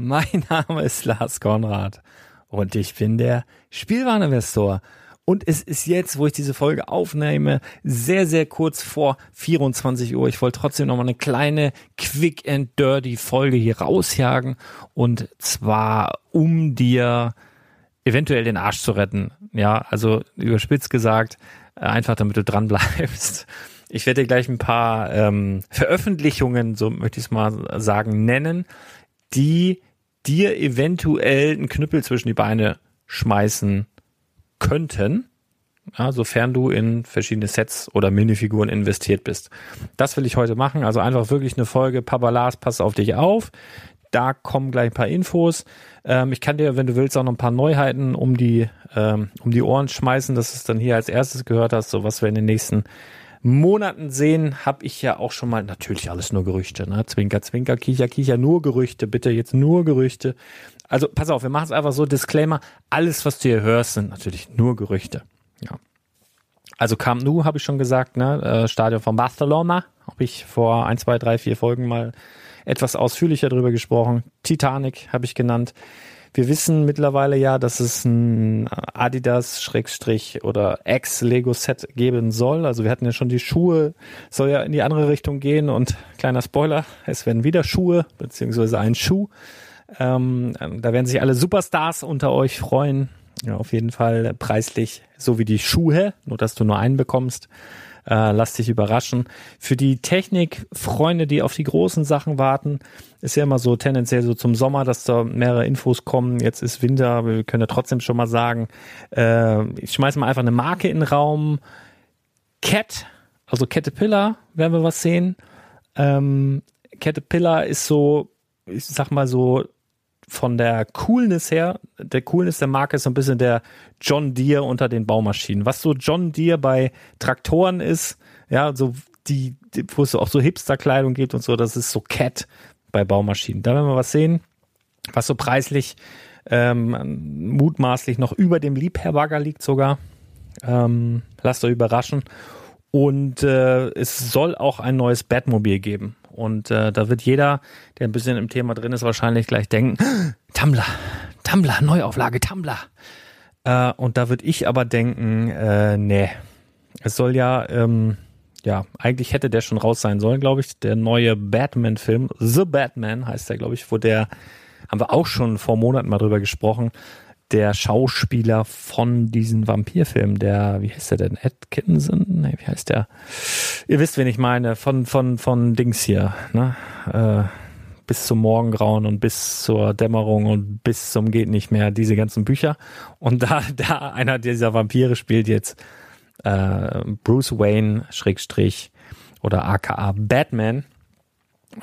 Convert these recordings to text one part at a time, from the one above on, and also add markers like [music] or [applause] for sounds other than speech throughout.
Mein [laughs] Name ist Lars Konrad und ich bin der Spielwareninvestor. Und es ist jetzt, wo ich diese Folge aufnehme, sehr, sehr kurz vor 24 Uhr. Ich wollte trotzdem noch mal eine kleine Quick and Dirty Folge hier rausjagen. Und zwar, um dir eventuell den Arsch zu retten. Ja, also überspitzt gesagt, einfach damit du dran bleibst. Ich werde dir gleich ein paar ähm, Veröffentlichungen, so möchte ich es mal sagen, nennen, die dir eventuell einen Knüppel zwischen die Beine schmeißen könnten, ja, sofern du in verschiedene Sets oder Minifiguren investiert bist. Das will ich heute machen. Also einfach wirklich eine Folge. Papa Lars, pass auf dich auf. Da kommen gleich ein paar Infos. Ähm, ich kann dir, wenn du willst, auch noch ein paar Neuheiten um die, ähm, um die Ohren schmeißen, dass du es dann hier als erstes gehört hast, so was wir in den nächsten Monaten sehen, habe ich ja auch schon mal, natürlich alles nur Gerüchte, ne? Zwinker, Zwinker, Kicher, Kicher, nur Gerüchte, bitte jetzt nur Gerüchte. Also pass auf, wir machen es einfach so, Disclaimer, alles, was du hier hörst, sind natürlich nur Gerüchte. Ja. Also Camp Nou, habe ich schon gesagt, ne? Äh, Stadion von Barcelona, habe ich vor ein, zwei, drei, vier Folgen mal etwas ausführlicher drüber gesprochen. Titanic habe ich genannt. Wir wissen mittlerweile ja, dass es ein Adidas Schrägstrich oder Ex Lego Set geben soll. Also wir hatten ja schon die Schuhe, soll ja in die andere Richtung gehen und kleiner Spoiler, es werden wieder Schuhe beziehungsweise ein Schuh. Ähm, da werden sich alle Superstars unter euch freuen. Ja, auf jeden Fall preislich so wie die Schuhe, nur dass du nur einen bekommst. Äh, lass dich überraschen. Für die Technikfreunde, die auf die großen Sachen warten, ist ja immer so tendenziell so zum Sommer, dass da mehrere Infos kommen. Jetzt ist Winter, wir können ja trotzdem schon mal sagen, äh, ich schmeiß mal einfach eine Marke in den Raum. Cat, also Caterpillar, werden wir was sehen. Ähm, Caterpillar ist so, ich sag mal so, von der Coolness her, der Coolness der Marke ist so ein bisschen der John Deere unter den Baumaschinen. Was so John Deere bei Traktoren ist, ja, so die, die wo es auch so Hipster-Kleidung gibt und so, das ist so Cat bei Baumaschinen. Da werden wir was sehen, was so preislich ähm, mutmaßlich noch über dem Liebherr-Bagger liegt sogar. Ähm, lasst euch überraschen. Und äh, es soll auch ein neues Batmobil geben. Und äh, da wird jeder, der ein bisschen im Thema drin ist, wahrscheinlich gleich denken, Tumblr, Tumblr, Neuauflage, Tumblr. Äh, und da würde ich aber denken, äh, nee. Es soll ja, ähm, ja, eigentlich hätte der schon raus sein sollen, glaube ich. Der neue Batman-Film, The Batman heißt der, glaube ich, wo der, haben wir auch schon vor Monaten mal drüber gesprochen, der Schauspieler von diesen Vampirfilmen, der, wie heißt der denn? Atkinson? Nee, wie heißt der? Ihr wisst, wen ich meine, von, von, von Dings hier, ne? Äh, bis zum Morgengrauen und bis zur Dämmerung und bis zum geht nicht mehr, diese ganzen Bücher. Und da, [laughs] da einer dieser Vampire spielt jetzt äh, Bruce Wayne, Schrägstrich, oder aka Batman.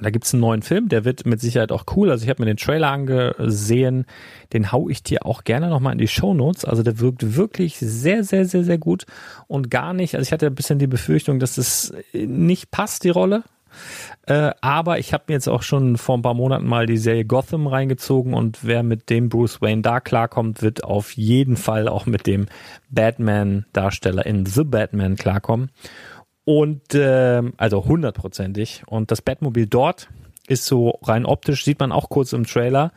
Da gibt's einen neuen Film, der wird mit Sicherheit auch cool. Also ich habe mir den Trailer angesehen, den hau ich dir auch gerne nochmal in die Show Notes. Also der wirkt wirklich sehr, sehr, sehr, sehr gut und gar nicht. Also ich hatte ein bisschen die Befürchtung, dass es nicht passt, die Rolle. Äh, aber ich habe mir jetzt auch schon vor ein paar Monaten mal die Serie Gotham reingezogen und wer mit dem Bruce Wayne da klarkommt, wird auf jeden Fall auch mit dem Batman-Darsteller in The Batman klarkommen. Und äh, also hundertprozentig. Und das Batmobil dort ist so rein optisch, sieht man auch kurz im Trailer.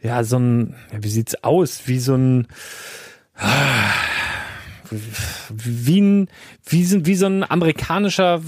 Ja, so ein, wie sieht's aus? Wie so ein wie ein, wie, wie so ein amerikanischer,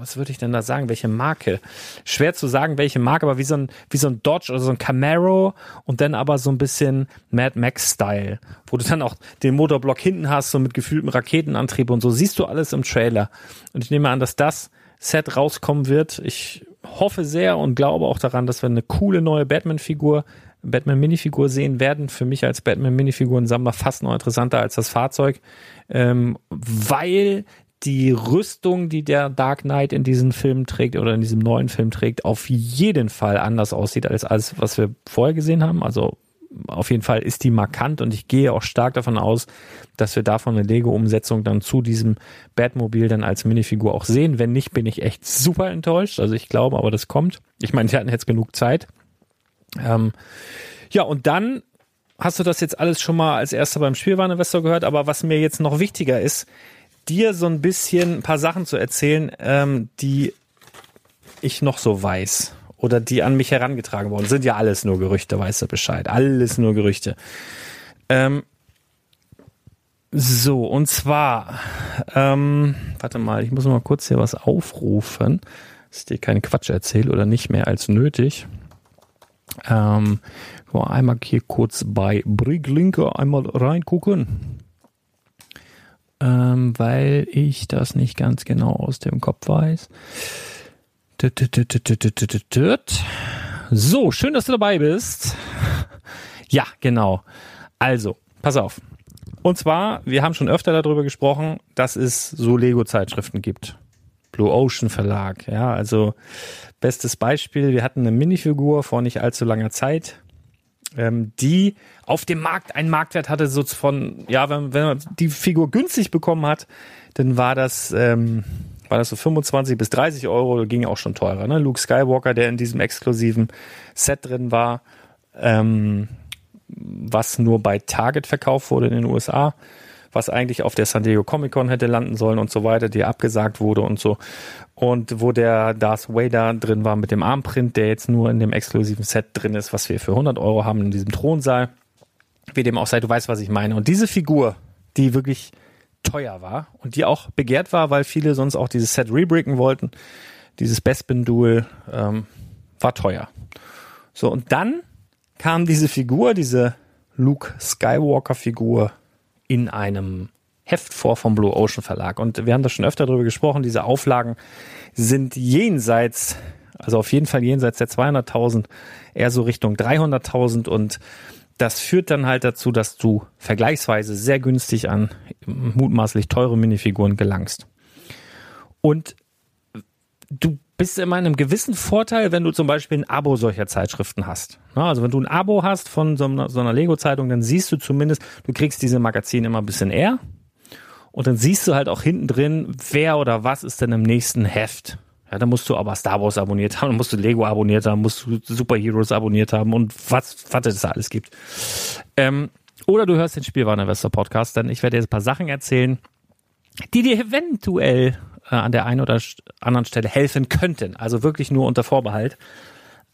was würde ich denn da sagen? Welche Marke? Schwer zu sagen, welche Marke, aber wie so ein, wie so ein Dodge oder so ein Camaro und dann aber so ein bisschen Mad Max-Style, wo du dann auch den Motorblock hinten hast, so mit gefühltem Raketenantrieb und so. Siehst du alles im Trailer. Und ich nehme an, dass das Set rauskommen wird. Ich hoffe sehr und glaube auch daran, dass wir eine coole neue Batman-Figur Batman-Minifigur sehen werden. Für mich als Batman-Minifiguren-Sammler fast noch interessanter als das Fahrzeug, ähm, weil die Rüstung, die der Dark Knight in diesem Film trägt oder in diesem neuen Film trägt, auf jeden Fall anders aussieht als alles, was wir vorher gesehen haben. Also auf jeden Fall ist die markant und ich gehe auch stark davon aus, dass wir davon eine Lego-Umsetzung dann zu diesem Batmobil dann als Minifigur auch sehen. Wenn nicht, bin ich echt super enttäuscht. Also ich glaube, aber das kommt. Ich meine, die hatten jetzt genug Zeit. Ähm, ja, und dann hast du das jetzt alles schon mal als erster beim Spielwareninvestor gehört, aber was mir jetzt noch wichtiger ist, dir so ein bisschen ein paar Sachen zu erzählen, ähm, die ich noch so weiß oder die an mich herangetragen worden sind. Ja alles nur Gerüchte, weißt du Bescheid. Alles nur Gerüchte. Ähm, so, und zwar, ähm, warte mal, ich muss mal kurz hier was aufrufen, dass ich dir keinen Quatsch erzähle oder nicht mehr als nötig. Ähm, einmal hier kurz bei Briglinke einmal reingucken ähm, weil ich das nicht ganz genau aus dem Kopf weiß. So, schön, dass du dabei bist. [laughs] Ja, genau. Also, pass auf. Und zwar, wir haben schon öfter darüber gesprochen, dass es so Lego-Zeitschriften gibt. Blue Ocean Verlag, ja, also bestes Beispiel, wir hatten eine Minifigur vor nicht allzu langer Zeit, ähm, die auf dem Markt einen Marktwert hatte, so von, ja, wenn, wenn man die Figur günstig bekommen hat, dann war das, ähm, war das so 25 bis 30 Euro, ging auch schon teurer. Ne? Luke Skywalker, der in diesem exklusiven Set drin war, ähm, was nur bei Target verkauft wurde in den USA was eigentlich auf der San Diego Comic Con hätte landen sollen und so weiter, die abgesagt wurde und so. Und wo der Darth Vader drin war mit dem Armprint, der jetzt nur in dem exklusiven Set drin ist, was wir für 100 Euro haben in diesem Thronsaal. Wie dem auch sei, du weißt, was ich meine. Und diese Figur, die wirklich teuer war und die auch begehrt war, weil viele sonst auch dieses Set rebricken wollten, dieses Bespin-Duel, ähm, war teuer. So, und dann kam diese Figur, diese Luke Skywalker Figur in einem Heft vor vom Blue Ocean Verlag. Und wir haben da schon öfter darüber gesprochen. Diese Auflagen sind jenseits, also auf jeden Fall jenseits der 200.000, eher so Richtung 300.000 und das führt dann halt dazu, dass du vergleichsweise sehr günstig an mutmaßlich teure Minifiguren gelangst. Und du bist immer in einem gewissen Vorteil, wenn du zum Beispiel ein Abo solcher Zeitschriften hast. Also wenn du ein Abo hast von so einer, so einer Lego-Zeitung, dann siehst du zumindest, du kriegst diese Magazine immer ein bisschen eher. Und dann siehst du halt auch hinten drin, wer oder was ist denn im nächsten Heft. Ja, da musst du aber Star Wars abonniert haben, dann musst du Lego abonniert haben, musst du Superheroes abonniert haben und was, was es da alles gibt. Ähm, oder du hörst den Spielwareninvestor Podcast, denn ich werde dir ein paar Sachen erzählen, die dir eventuell äh, an der einen oder anderen Stelle helfen könnten. Also wirklich nur unter Vorbehalt.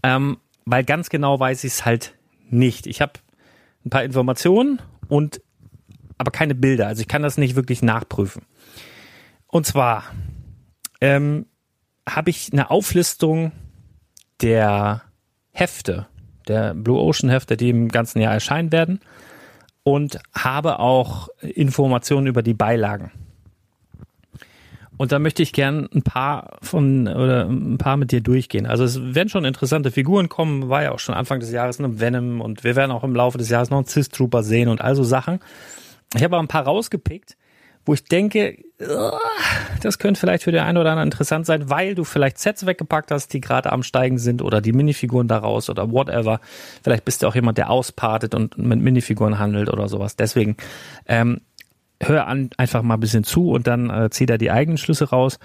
Ähm, weil ganz genau weiß ich es halt nicht. Ich habe ein paar Informationen und aber keine Bilder. Also ich kann das nicht wirklich nachprüfen. Und zwar ähm, habe ich eine Auflistung der Hefte, der Blue Ocean Hefte, die im ganzen Jahr erscheinen werden und habe auch Informationen über die Beilagen. Und da möchte ich gern ein paar von oder ein paar mit dir durchgehen. Also es werden schon interessante Figuren kommen, war ja auch schon Anfang des Jahres ein Venom und wir werden auch im Laufe des Jahres noch einen Cis Trooper sehen und also Sachen. Ich habe aber ein paar rausgepickt, wo ich denke, das könnte vielleicht für den einen oder anderen interessant sein, weil du vielleicht Sets weggepackt hast, die gerade am Steigen sind oder die Minifiguren daraus oder whatever. Vielleicht bist du auch jemand, der auspartet und mit Minifiguren handelt oder sowas. Deswegen ähm, hör an, einfach mal ein bisschen zu und dann äh, zieh da die eigenen Schlüsse raus.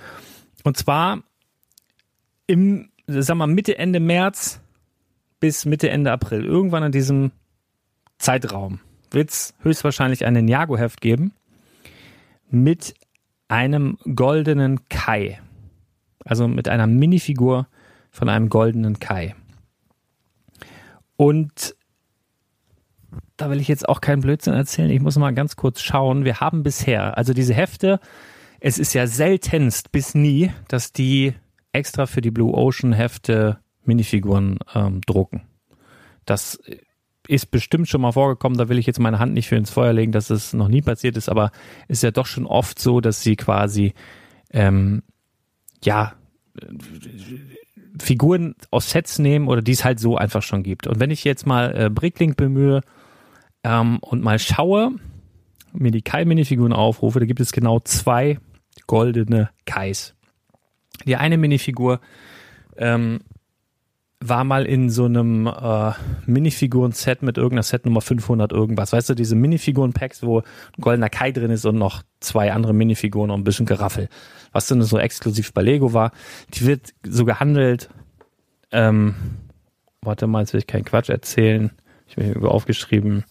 Und zwar im, sag mal, Mitte, Ende März bis Mitte, Ende April. Irgendwann in diesem Zeitraum wird es höchstwahrscheinlich ein Ninjago-Heft geben mit einem goldenen Kai. Also mit einer Minifigur von einem goldenen Kai. Und da will ich jetzt auch keinen Blödsinn erzählen. Ich muss mal ganz kurz schauen. Wir haben bisher, also diese Hefte, es ist ja seltenst bis nie, dass die extra für die Blue Ocean Hefte Minifiguren ähm, drucken. Das ist bestimmt schon mal vorgekommen, da will ich jetzt meine Hand nicht für ins Feuer legen, dass es noch nie passiert ist, aber ist ja doch schon oft so, dass sie quasi ähm, ja Figuren aus Sets nehmen oder die es halt so einfach schon gibt. Und wenn ich jetzt mal äh, Bricklink bemühe ähm, und mal schaue, mir die Kai-Minifiguren aufrufe, da gibt es genau zwei goldene Kais. Die eine Minifigur ähm, war mal in so einem äh, Minifiguren-Set mit irgendeiner Set Nummer 500 irgendwas. Weißt du, diese Minifiguren-Packs, wo ein goldener Kai drin ist und noch zwei andere Minifiguren und ein bisschen Geraffel. Was dann so exklusiv bei Lego war. Die wird so gehandelt. Ähm, warte mal, jetzt will ich keinen Quatsch erzählen. Ich habe hier aufgeschrieben.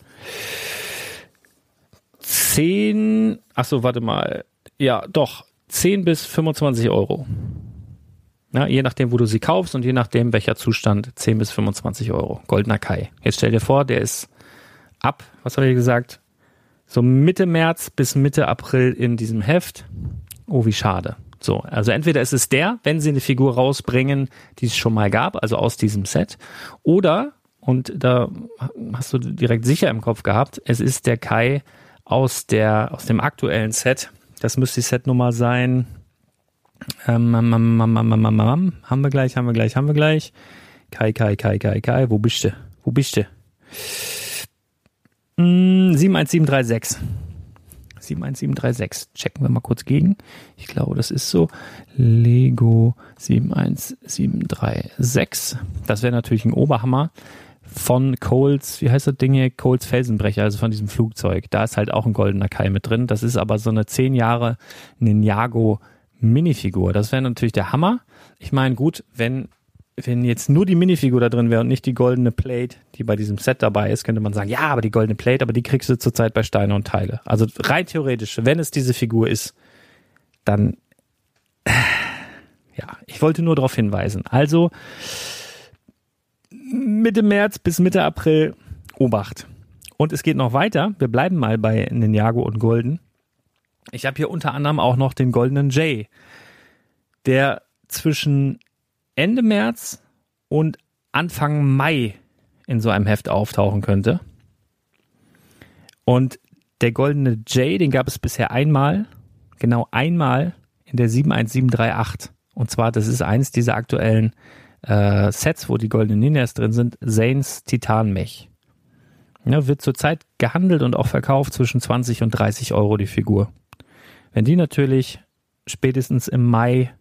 10, ach so, warte mal. Ja, doch. 10 bis 25 Euro. Ja, je nachdem, wo du sie kaufst und je nachdem, welcher Zustand, 10 bis 25 Euro. Goldener Kai. Jetzt stell dir vor, der ist ab, was habe ich gesagt? So Mitte März bis Mitte April in diesem Heft. Oh, wie schade. So, also entweder ist es der, wenn sie eine Figur rausbringen, die es schon mal gab, also aus diesem Set, oder, und da hast du direkt sicher im Kopf gehabt, es ist der Kai aus der, aus dem aktuellen Set. Das müsste die Setnummer sein ähm, haben wir gleich, haben wir gleich, haben wir gleich. Kai, Kai, Kai, Kai, Kai, wo bist du? Wo bist du? Hm, 71736. 71736. Checken wir mal kurz gegen. Ich glaube, das ist so. Lego 71736. Das wäre natürlich ein Oberhammer von Coles, wie heißt das Ding hier? Coles Felsenbrecher, also von diesem Flugzeug. Da ist halt auch ein goldener Kai mit drin. Das ist aber so eine 10 Jahre Ninjago Minifigur. Das wäre natürlich der Hammer. Ich meine, gut, wenn, wenn jetzt nur die Minifigur da drin wäre und nicht die goldene Plate, die bei diesem Set dabei ist, könnte man sagen, ja, aber die goldene Plate, aber die kriegst du zurzeit bei Steine und Teile. Also rein theoretisch, wenn es diese Figur ist, dann, [sighs] ja, ich wollte nur darauf hinweisen. Also, Mitte März bis Mitte April, Obacht. Und es geht noch weiter. Wir bleiben mal bei Ninjago und Golden. Ich habe hier unter anderem auch noch den goldenen Jay, der zwischen Ende März und Anfang Mai in so einem Heft auftauchen könnte. Und der goldene J, den gab es bisher einmal, genau einmal in der 71738. Und zwar, das ist eines dieser aktuellen äh, Sets, wo die goldenen Ninjas drin sind, Zanes Titanmech. Ja, wird zurzeit gehandelt und auch verkauft zwischen 20 und 30 Euro die Figur. Wenn die natürlich spätestens im Mai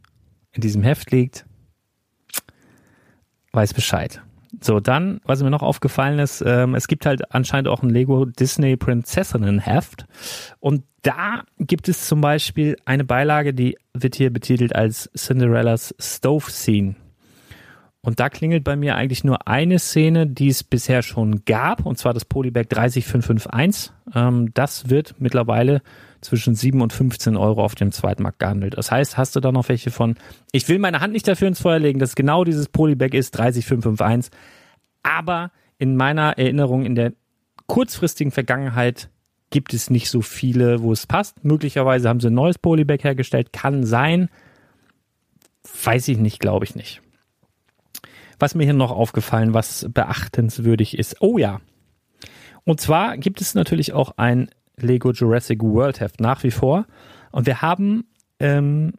in diesem Heft liegt, weiß Bescheid. So, dann, was mir noch aufgefallen ist, ähm, es gibt halt anscheinend auch ein Lego Disney Prinzessinnen-Heft. Und da gibt es zum Beispiel eine Beilage, die wird hier betitelt als Cinderellas Stove Scene. Und da klingelt bei mir eigentlich nur eine Szene, die es bisher schon gab, und zwar das Polybag 30551. Ähm, das wird mittlerweile zwischen 7 und 15 Euro auf dem Zweitmarkt gehandelt. Das heißt, hast du da noch welche von, ich will meine Hand nicht dafür ins Feuer legen, dass genau dieses Polybag ist, 30551. Aber in meiner Erinnerung in der kurzfristigen Vergangenheit gibt es nicht so viele, wo es passt. Möglicherweise haben sie ein neues Polybag hergestellt, kann sein. Weiß ich nicht, glaube ich nicht. Was mir hier noch aufgefallen, was beachtenswürdig ist. Oh ja. Und zwar gibt es natürlich auch ein Lego Jurassic World Heft nach wie vor. Und wir haben ähm,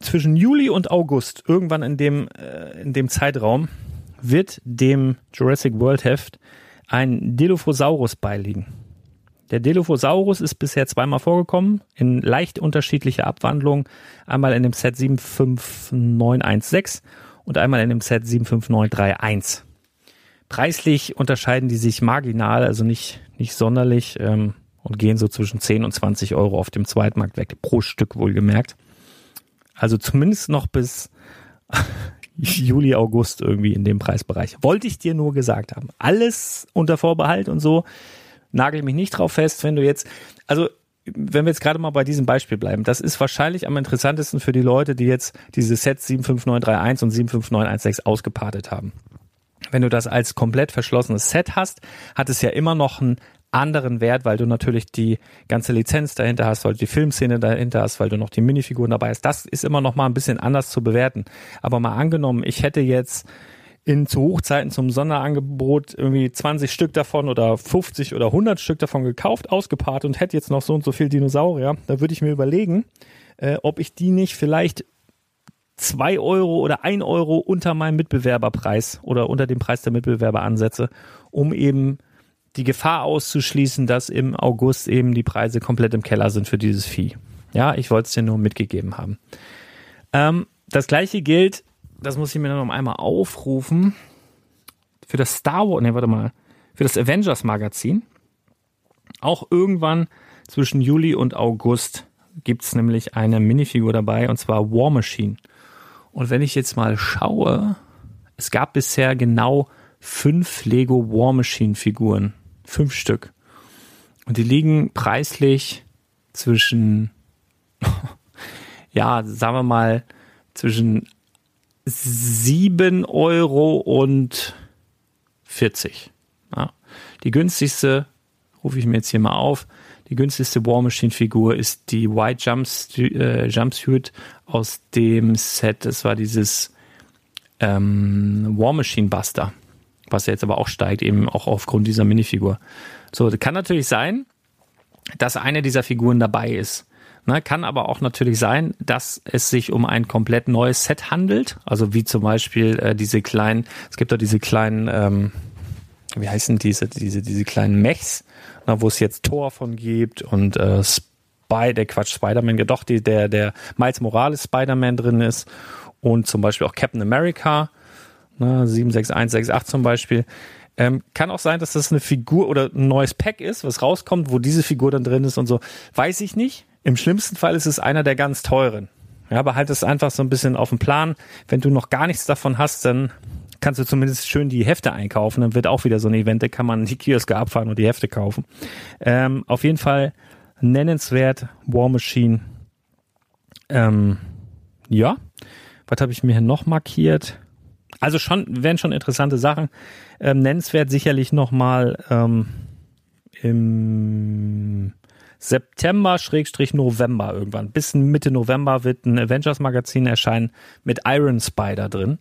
zwischen Juli und August, irgendwann in dem, äh, in dem Zeitraum, wird dem Jurassic World Heft ein Dilophosaurus beiliegen. Der Dilophosaurus ist bisher zweimal vorgekommen, in leicht unterschiedlicher Abwandlung. Einmal in dem Set 75916 und einmal in dem Set 75931. Preislich unterscheiden die sich marginal, also nicht, nicht sonderlich ähm, und gehen so zwischen 10 und 20 Euro auf dem Zweitmarkt weg, pro Stück wohlgemerkt. Also zumindest noch bis [laughs] Juli, August irgendwie in dem Preisbereich. Wollte ich dir nur gesagt haben. Alles unter Vorbehalt und so. Nagel mich nicht drauf fest, wenn du jetzt, also wenn wir jetzt gerade mal bei diesem Beispiel bleiben, das ist wahrscheinlich am interessantesten für die Leute, die jetzt diese Sets 75931 und 75916 ausgepartet haben wenn du das als komplett verschlossenes Set hast, hat es ja immer noch einen anderen Wert, weil du natürlich die ganze Lizenz dahinter hast, weil du die Filmszene dahinter hast, weil du noch die Minifiguren dabei hast. Das ist immer noch mal ein bisschen anders zu bewerten. Aber mal angenommen, ich hätte jetzt in zu Hochzeiten zum Sonderangebot irgendwie 20 Stück davon oder 50 oder 100 Stück davon gekauft, ausgepaart und hätte jetzt noch so und so viel Dinosaurier, da würde ich mir überlegen, äh, ob ich die nicht vielleicht zwei Euro oder ein Euro unter meinem Mitbewerberpreis oder unter dem Preis der Mitbewerber ansetze, um eben die Gefahr auszuschließen, dass im August eben die Preise komplett im Keller sind für dieses Vieh. Ja, ich wollte es dir nur mitgegeben haben. Ähm, das gleiche gilt, das muss ich mir noch einmal aufrufen, für das Star Wars, ne, warte mal, für das Avengers Magazin. Auch irgendwann zwischen Juli und August gibt es nämlich eine Minifigur dabei, und zwar War Machine. Und wenn ich jetzt mal schaue, es gab bisher genau fünf Lego War Machine Figuren. Fünf Stück. Und die liegen preislich zwischen, [laughs] ja, sagen wir mal, zwischen sieben Euro und 40. Ja. Die günstigste, rufe ich mir jetzt hier mal auf, die günstigste War Machine Figur ist die White Jumps, äh, Jumpsuit aus dem Set. Das war dieses ähm, War Machine Buster, was jetzt aber auch steigt, eben auch aufgrund dieser Minifigur. So, kann natürlich sein, dass eine dieser Figuren dabei ist. Ne, kann aber auch natürlich sein, dass es sich um ein komplett neues Set handelt. Also wie zum Beispiel äh, diese kleinen, es gibt doch diese kleinen, ähm, wie heißen diese, diese, diese kleinen Mechs, na, wo es jetzt Tor von gibt und äh, Spy, der Quatsch, Spider-Man, doch, die, der, der Miles Morales Spider-Man drin ist und zum Beispiel auch Captain America, ne, 76168 zum Beispiel. Ähm, kann auch sein, dass das eine Figur oder ein neues Pack ist, was rauskommt, wo diese Figur dann drin ist und so. Weiß ich nicht. Im schlimmsten Fall ist es einer der ganz teuren. Ja, behalte es einfach so ein bisschen auf dem Plan. Wenn du noch gar nichts davon hast, dann kannst du zumindest schön die Hefte einkaufen. Dann wird auch wieder so ein Event, da kann man die Kioske abfahren und die Hefte kaufen. Ähm, auf jeden Fall nennenswert War Machine. Ähm, ja, was habe ich mir hier noch markiert? Also schon, wären schon interessante Sachen. Ähm, nennenswert sicherlich nochmal ähm, im September, Schrägstrich November irgendwann. Bis Mitte November wird ein Avengers Magazin erscheinen mit Iron Spider drin.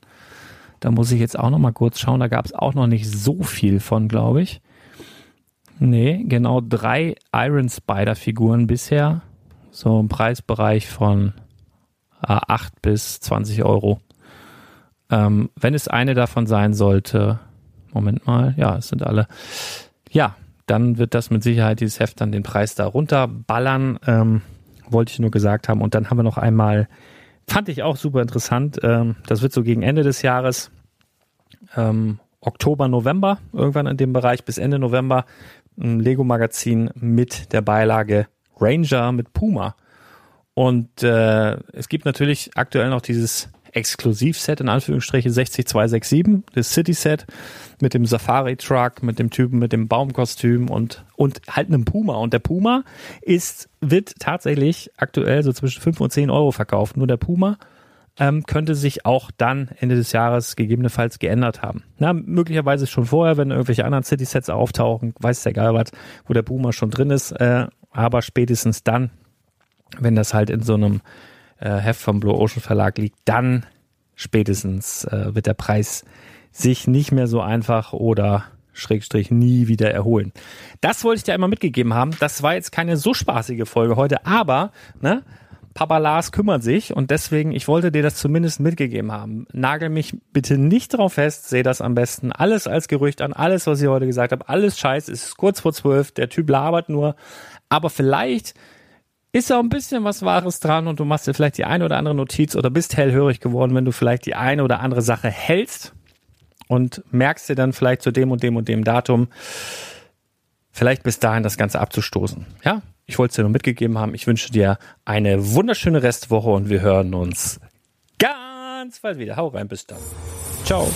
Da muss ich jetzt auch noch mal kurz schauen. Da gab es auch noch nicht so viel von, glaube ich. Nee, genau drei Iron Spider Figuren bisher. So im Preisbereich von äh, 8 bis 20 Euro. Ähm, wenn es eine davon sein sollte, Moment mal, ja, es sind alle. Ja, dann wird das mit Sicherheit dieses Heft dann den Preis da runterballern. Ähm, wollte ich nur gesagt haben. Und dann haben wir noch einmal, fand ich auch super interessant, ähm, das wird so gegen Ende des Jahres, ähm, Oktober, November, irgendwann in dem Bereich bis Ende November, ein Lego-Magazin mit der Beilage Ranger mit Puma. Und äh, es gibt natürlich aktuell noch dieses Exklusivset in Anführungsstriche 60267, das City-Set mit dem Safari-Truck, mit dem Typen mit dem Baumkostüm und, und halt einem Puma. Und der Puma ist, wird tatsächlich aktuell so zwischen 5 und 10 Euro verkauft. Nur der Puma ähm, könnte sich auch dann Ende des Jahres gegebenenfalls geändert haben. Na, möglicherweise schon vorher, wenn irgendwelche anderen City-Sets auftauchen, weiß der Geil was, wo der Puma schon drin ist, äh, aber spätestens dann, wenn das halt in so einem äh, Heft vom Blue Ocean Verlag liegt, dann spätestens äh, wird der Preis sich nicht mehr so einfach oder Schrägstrich nie wieder erholen. Das wollte ich dir einmal mitgegeben haben. Das war jetzt keine so spaßige Folge heute, aber ne, Papa Lars kümmert sich und deswegen, ich wollte dir das zumindest mitgegeben haben. Nagel mich bitte nicht drauf fest, sehe das am besten alles als Gerücht an, alles, was ich heute gesagt habe, alles scheiß, ist kurz vor zwölf, der Typ labert nur, aber vielleicht ist auch ein bisschen was Wahres dran und du machst dir vielleicht die eine oder andere Notiz oder bist hellhörig geworden, wenn du vielleicht die eine oder andere Sache hältst und merkst dir dann vielleicht zu dem und dem und dem Datum, vielleicht bis dahin das Ganze abzustoßen. Ja, ich wollte es dir nur mitgegeben haben. Ich wünsche dir eine wunderschöne Restwoche und wir hören uns ganz bald wieder. Hau rein, bis dann. Ciao.